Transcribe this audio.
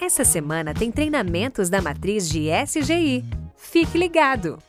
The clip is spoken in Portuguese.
Essa semana tem treinamentos da matriz de SGI. Fique ligado!